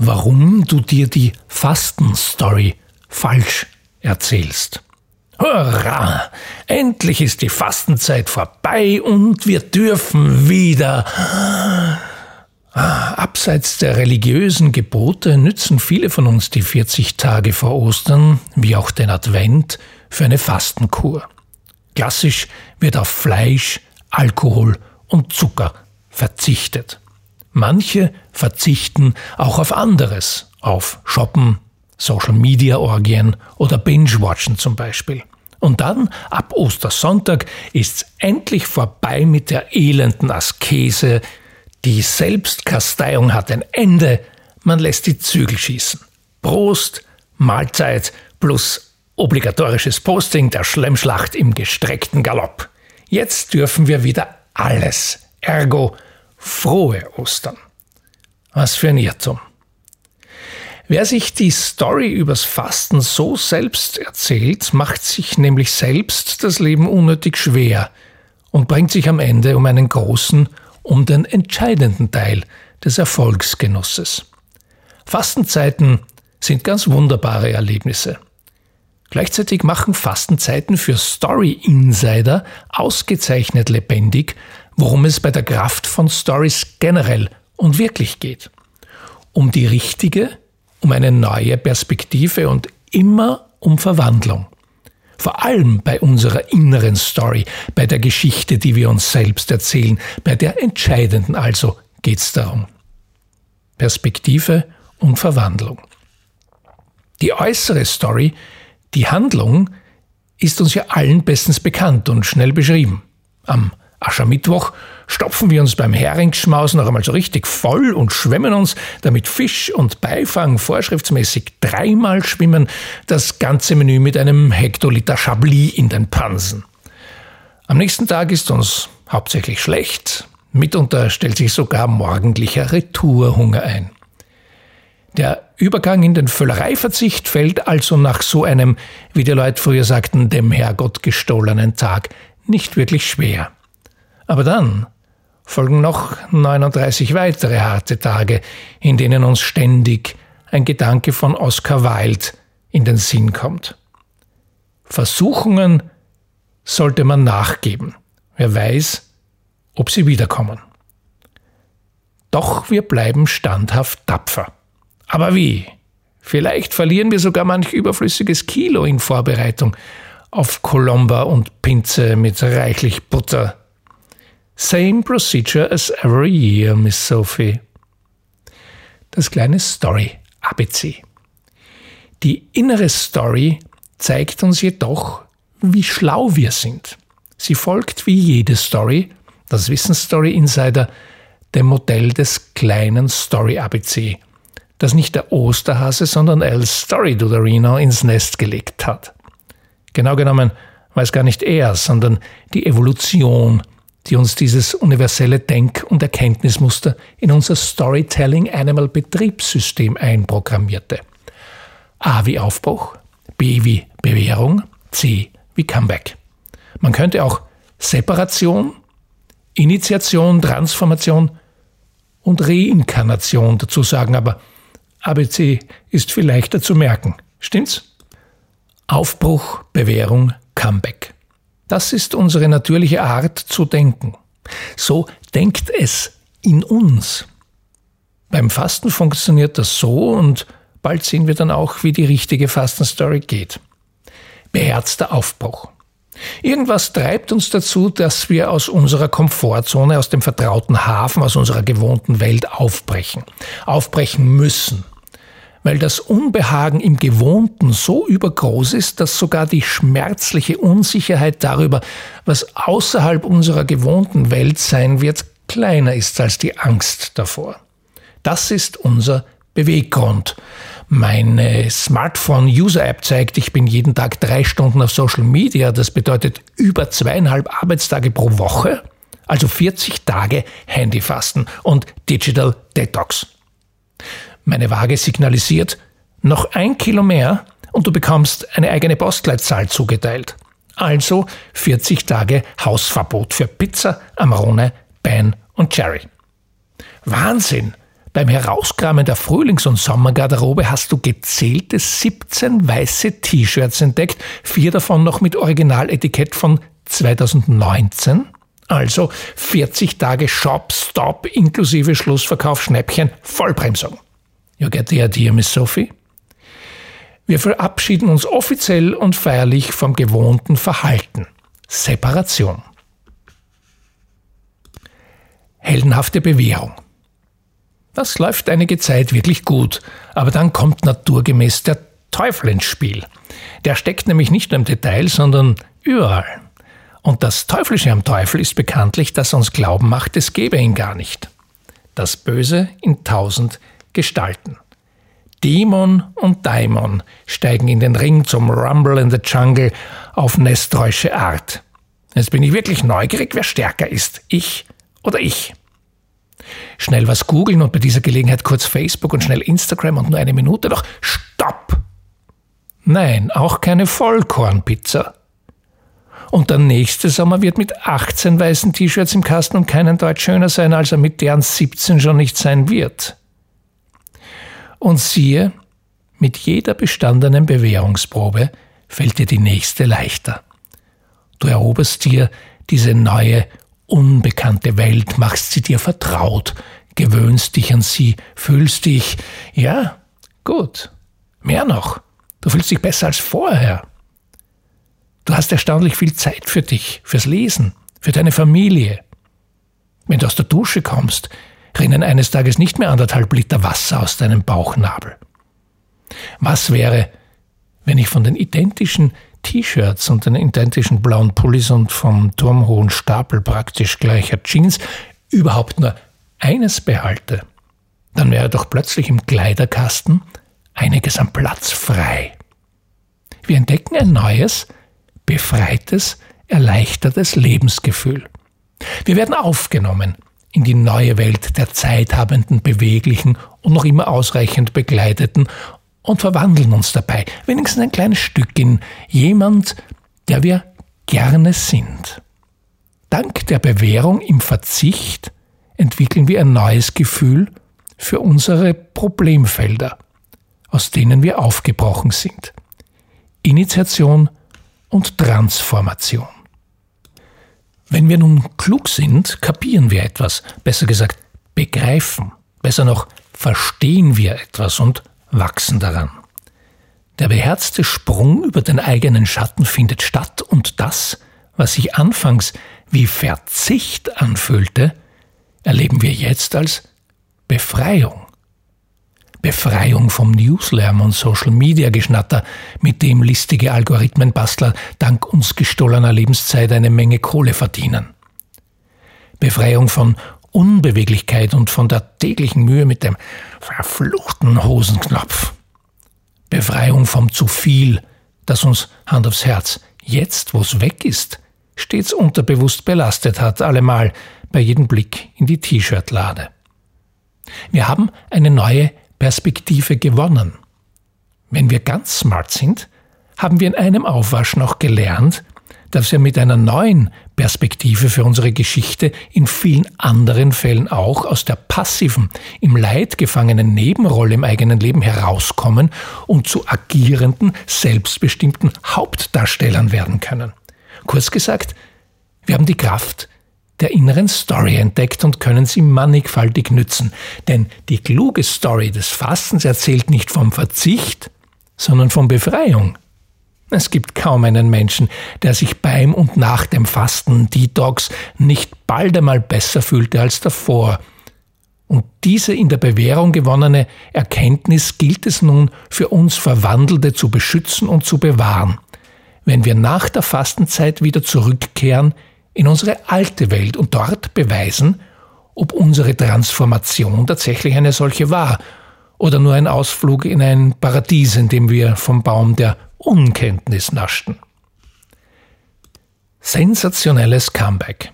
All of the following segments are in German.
warum du dir die Fastenstory falsch erzählst. Hurra! Endlich ist die Fastenzeit vorbei und wir dürfen wieder. Ah, abseits der religiösen Gebote nützen viele von uns die 40 Tage vor Ostern, wie auch den Advent, für eine Fastenkur. Klassisch wird auf Fleisch, Alkohol und Zucker verzichtet. Manche verzichten auch auf anderes, auf Shoppen, Social-Media-Orgien oder Binge-Watchen zum Beispiel. Und dann, ab Ostersonntag, ist's endlich vorbei mit der elenden Askese. Die Selbstkasteiung hat ein Ende. Man lässt die Zügel schießen. Prost, Mahlzeit plus obligatorisches Posting der Schlemmschlacht im gestreckten Galopp. Jetzt dürfen wir wieder alles. Ergo frohe Ostern. Was für ein Irrtum. Wer sich die Story übers Fasten so selbst erzählt, macht sich nämlich selbst das Leben unnötig schwer und bringt sich am Ende um einen großen, um den entscheidenden Teil des Erfolgsgenusses. Fastenzeiten sind ganz wunderbare Erlebnisse. Gleichzeitig machen Fastenzeiten für Story Insider ausgezeichnet lebendig, worum es bei der Kraft von Stories generell und wirklich geht. Um die richtige, um eine neue Perspektive und immer um Verwandlung. Vor allem bei unserer inneren Story, bei der Geschichte, die wir uns selbst erzählen, bei der entscheidenden also geht's darum. Perspektive und Verwandlung. Die äußere Story, die Handlung, ist uns ja allen bestens bekannt und schnell beschrieben. Am Aschermittwoch stopfen wir uns beim Heringsschmausen noch einmal so richtig voll und schwemmen uns, damit Fisch und Beifang vorschriftsmäßig dreimal schwimmen, das ganze Menü mit einem Hektoliter Chablis in den Pansen. Am nächsten Tag ist uns hauptsächlich schlecht, mitunter stellt sich sogar morgendlicher Retourhunger ein. Der Übergang in den Völlereiverzicht fällt also nach so einem, wie die Leute früher sagten, dem Herrgott gestohlenen Tag nicht wirklich schwer. Aber dann folgen noch 39 weitere harte Tage, in denen uns ständig ein Gedanke von Oscar Wilde in den Sinn kommt. Versuchungen sollte man nachgeben. Wer weiß, ob sie wiederkommen. Doch wir bleiben standhaft tapfer. Aber wie? Vielleicht verlieren wir sogar manch überflüssiges Kilo in Vorbereitung auf Colomba und Pinze mit reichlich Butter Same procedure as every year, Miss Sophie. Das kleine Story ABC. Die innere Story zeigt uns jedoch, wie schlau wir sind. Sie folgt wie jede Story, das wissen Story Insider, dem Modell des kleinen Story ABC, das nicht der Osterhase, sondern El Story Dudorino ins Nest gelegt hat. Genau genommen es gar nicht er, sondern die Evolution die uns dieses universelle Denk- und Erkenntnismuster in unser Storytelling Animal Betriebssystem einprogrammierte. A wie Aufbruch, B wie Bewährung, C wie Comeback. Man könnte auch Separation, Initiation, Transformation und Reinkarnation dazu sagen, aber ABC ist viel leichter zu merken. Stimmt's? Aufbruch, Bewährung, Comeback. Das ist unsere natürliche Art zu denken. So denkt es in uns. Beim Fasten funktioniert das so und bald sehen wir dann auch, wie die richtige Fastenstory geht. Beherzter Aufbruch. Irgendwas treibt uns dazu, dass wir aus unserer Komfortzone, aus dem vertrauten Hafen, aus unserer gewohnten Welt aufbrechen. Aufbrechen müssen weil das Unbehagen im Gewohnten so übergroß ist, dass sogar die schmerzliche Unsicherheit darüber, was außerhalb unserer gewohnten Welt sein wird, kleiner ist als die Angst davor. Das ist unser Beweggrund. Meine Smartphone-User-App zeigt, ich bin jeden Tag drei Stunden auf Social Media. Das bedeutet über zweieinhalb Arbeitstage pro Woche, also 40 Tage Handyfasten und Digital Detox. Meine Waage signalisiert, noch ein Kilo mehr und du bekommst eine eigene Postleitzahl zugeteilt. Also 40 Tage Hausverbot für Pizza, Amarone, Ben und Cherry. Wahnsinn! Beim Herauskramen der Frühlings- und Sommergarderobe hast du gezählte 17 weiße T-Shirts entdeckt, vier davon noch mit Originaletikett von 2019. Also 40 Tage Shop Stop inklusive Schlussverkauf Schnäppchen Vollbremsung. You get the idea, Miss Sophie? Wir verabschieden uns offiziell und feierlich vom gewohnten Verhalten. Separation. Heldenhafte Bewährung. Das läuft einige Zeit wirklich gut, aber dann kommt naturgemäß der Teufel ins Spiel. Der steckt nämlich nicht nur im Detail, sondern überall. Und das Teuflische am Teufel ist bekanntlich, dass er uns glauben macht, es gebe ihn gar nicht. Das Böse in tausend Gestalten. Dämon und Daimon steigen in den Ring zum Rumble in the Jungle auf nestreusche Art. Jetzt bin ich wirklich neugierig, wer stärker ist, ich oder ich. Schnell was googeln und bei dieser Gelegenheit kurz Facebook und schnell Instagram und nur eine Minute, doch stopp! Nein, auch keine Vollkornpizza. Und der nächste Sommer wird mit 18 weißen T-Shirts im Kasten und keinen Deutsch schöner sein, als er mit deren 17 schon nicht sein wird. Und siehe, mit jeder bestandenen Bewährungsprobe fällt dir die nächste leichter. Du eroberst dir diese neue, unbekannte Welt, machst sie dir vertraut, gewöhnst dich an sie, fühlst dich, ja, gut, mehr noch, du fühlst dich besser als vorher. Du hast erstaunlich viel Zeit für dich, fürs Lesen, für deine Familie. Wenn du aus der Dusche kommst, rinnen eines Tages nicht mehr anderthalb Liter Wasser aus deinem Bauchnabel. Was wäre, wenn ich von den identischen T-Shirts und den identischen blauen Pullis und vom turmhohen Stapel praktisch gleicher Jeans überhaupt nur eines behalte? Dann wäre doch plötzlich im Kleiderkasten einiges an Platz frei. Wir entdecken ein neues, befreites, erleichtertes Lebensgefühl. Wir werden aufgenommen in die neue Welt der zeithabenden, beweglichen und noch immer ausreichend begleiteten und verwandeln uns dabei wenigstens ein kleines Stück in jemand, der wir gerne sind. Dank der Bewährung im Verzicht entwickeln wir ein neues Gefühl für unsere Problemfelder, aus denen wir aufgebrochen sind. Initiation und Transformation. Wenn wir nun klug sind, kapieren wir etwas, besser gesagt, begreifen, besser noch, verstehen wir etwas und wachsen daran. Der beherzte Sprung über den eigenen Schatten findet statt und das, was sich anfangs wie Verzicht anfühlte, erleben wir jetzt als Befreiung. Befreiung vom Newslärm und Social Media Geschnatter, mit dem listige Algorithmenbastler dank uns gestohlener Lebenszeit eine Menge Kohle verdienen. Befreiung von Unbeweglichkeit und von der täglichen Mühe mit dem verfluchten Hosenknopf. Befreiung vom zu viel, das uns Hand aufs Herz, jetzt wo es weg ist, stets unterbewusst belastet hat, allemal bei jedem Blick in die T-Shirt-Lade. Wir haben eine neue Perspektive gewonnen. Wenn wir ganz smart sind, haben wir in einem Aufwasch noch gelernt, dass wir mit einer neuen Perspektive für unsere Geschichte in vielen anderen Fällen auch aus der passiven, im Leid gefangenen Nebenrolle im eigenen Leben herauskommen und zu agierenden, selbstbestimmten Hauptdarstellern werden können. Kurz gesagt, wir haben die Kraft, der inneren Story entdeckt und können sie mannigfaltig nützen. Denn die kluge Story des Fastens erzählt nicht vom Verzicht, sondern von Befreiung. Es gibt kaum einen Menschen, der sich beim und nach dem Fasten Detox nicht bald einmal besser fühlte als davor. Und diese in der Bewährung gewonnene Erkenntnis gilt es nun für uns Verwandelte zu beschützen und zu bewahren. Wenn wir nach der Fastenzeit wieder zurückkehren in unsere alte Welt und dort beweisen, ob unsere Transformation tatsächlich eine solche war oder nur ein Ausflug in ein Paradies, in dem wir vom Baum der Unkenntnis naschten. Sensationelles Comeback.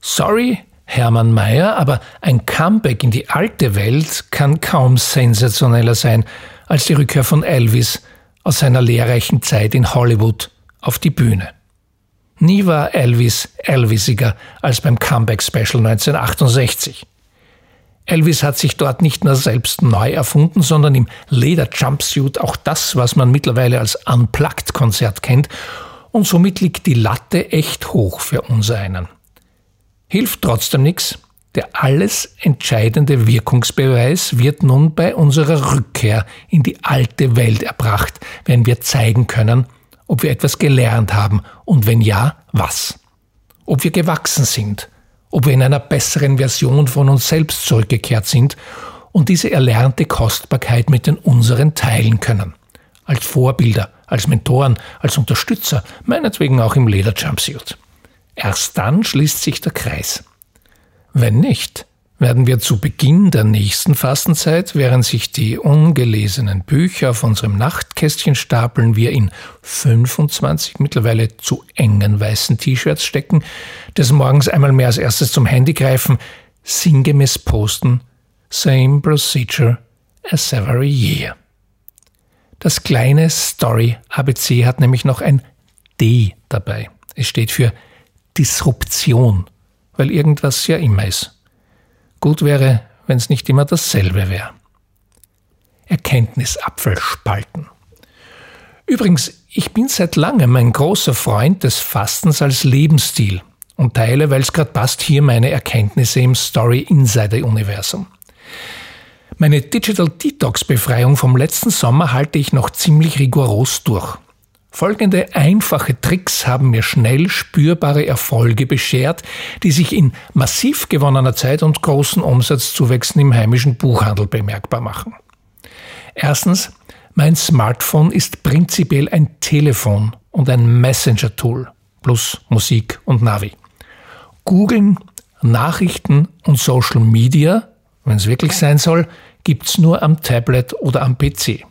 Sorry, Hermann Mayer, aber ein Comeback in die alte Welt kann kaum sensationeller sein als die Rückkehr von Elvis aus seiner lehrreichen Zeit in Hollywood auf die Bühne. Nie war Elvis Elvisiger als beim Comeback Special 1968. Elvis hat sich dort nicht nur selbst neu erfunden, sondern im Leder-Jumpsuit auch das, was man mittlerweile als Unplugged-Konzert kennt. Und somit liegt die Latte echt hoch für uns einen. Hilft trotzdem nichts. Der alles entscheidende Wirkungsbeweis wird nun bei unserer Rückkehr in die alte Welt erbracht, wenn wir zeigen können, ob wir etwas gelernt haben und wenn ja, was. Ob wir gewachsen sind, ob wir in einer besseren Version von uns selbst zurückgekehrt sind und diese erlernte Kostbarkeit mit den unseren teilen können. Als Vorbilder, als Mentoren, als Unterstützer, meinetwegen auch im Lederjumpsuit. Erst dann schließt sich der Kreis. Wenn nicht, werden wir zu Beginn der nächsten Fastenzeit, während sich die ungelesenen Bücher auf unserem Nachtkästchen stapeln, wir in 25 mittlerweile zu engen weißen T-Shirts stecken, des Morgens einmal mehr als erstes zum Handy greifen, sinngemäß posten, same procedure as every year. Das kleine Story ABC hat nämlich noch ein D dabei. Es steht für Disruption weil irgendwas ja immer ist. Gut wäre, wenn es nicht immer dasselbe wäre. Erkenntnisapfel spalten. Übrigens, ich bin seit langem ein großer Freund des Fastens als Lebensstil und teile, weil es gerade passt, hier meine Erkenntnisse im Story Insider Universum. Meine Digital Detox Befreiung vom letzten Sommer halte ich noch ziemlich rigoros durch. Folgende einfache Tricks haben mir schnell spürbare Erfolge beschert, die sich in massiv gewonnener Zeit und großen Umsatzzuwächsen im heimischen Buchhandel bemerkbar machen. Erstens, mein Smartphone ist prinzipiell ein Telefon und ein Messenger-Tool plus Musik und Navi. Googeln, Nachrichten und Social Media, wenn es wirklich sein soll, gibt's nur am Tablet oder am PC.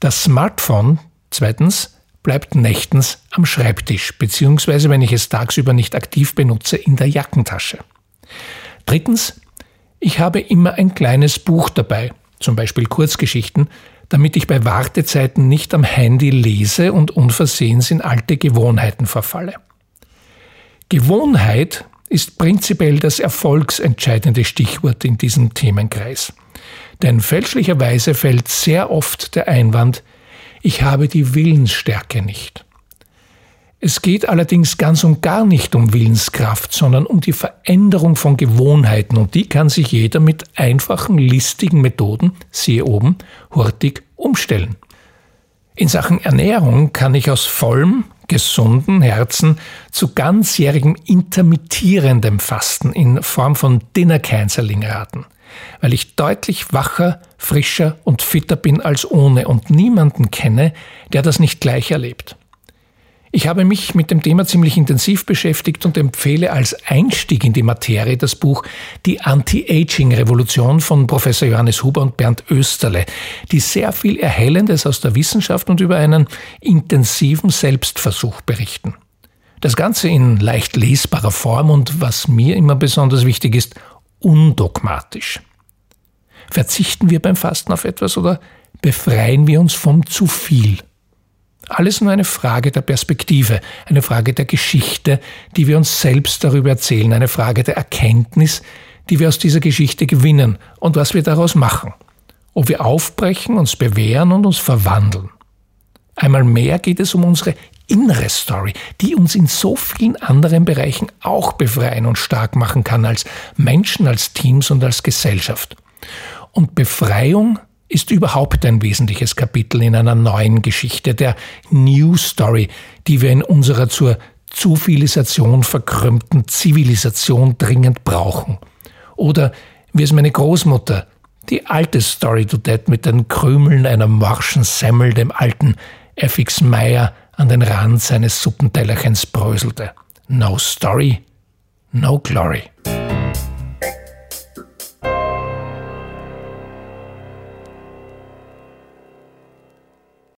Das Smartphone Zweitens bleibt nächtens am Schreibtisch, beziehungsweise wenn ich es tagsüber nicht aktiv benutze, in der Jackentasche. Drittens, ich habe immer ein kleines Buch dabei, zum Beispiel Kurzgeschichten, damit ich bei Wartezeiten nicht am Handy lese und unversehens in alte Gewohnheiten verfalle. Gewohnheit ist prinzipiell das erfolgsentscheidende Stichwort in diesem Themenkreis. Denn fälschlicherweise fällt sehr oft der Einwand, ich habe die Willensstärke nicht. Es geht allerdings ganz und gar nicht um Willenskraft, sondern um die Veränderung von Gewohnheiten und die kann sich jeder mit einfachen, listigen Methoden, siehe oben, hurtig umstellen. In Sachen Ernährung kann ich aus vollem, gesunden Herzen zu ganzjährigem intermittierendem Fasten in Form von Dinner Canceling raten weil ich deutlich wacher, frischer und fitter bin als ohne und niemanden kenne, der das nicht gleich erlebt. Ich habe mich mit dem Thema ziemlich intensiv beschäftigt und empfehle als Einstieg in die Materie das Buch Die Anti-Aging-Revolution von Professor Johannes Huber und Bernd Österle, die sehr viel Erhellendes aus der Wissenschaft und über einen intensiven Selbstversuch berichten. Das Ganze in leicht lesbarer Form und was mir immer besonders wichtig ist, undogmatisch. Verzichten wir beim Fasten auf etwas oder befreien wir uns vom zu viel? Alles nur eine Frage der Perspektive, eine Frage der Geschichte, die wir uns selbst darüber erzählen, eine Frage der Erkenntnis, die wir aus dieser Geschichte gewinnen und was wir daraus machen. Ob wir aufbrechen, uns bewähren und uns verwandeln. Einmal mehr geht es um unsere innere Story, die uns in so vielen anderen Bereichen auch befreien und stark machen kann als Menschen, als Teams und als Gesellschaft. Und Befreiung ist überhaupt ein wesentliches Kapitel in einer neuen Geschichte, der New Story, die wir in unserer zur Zivilisation verkrümmten Zivilisation dringend brauchen. Oder wie es meine Großmutter, die alte Story to Dead mit den Krümeln einer morschen Semmel dem alten F.X. Meyer an den Rand seines Suppentellerchens bröselte. No story, no glory.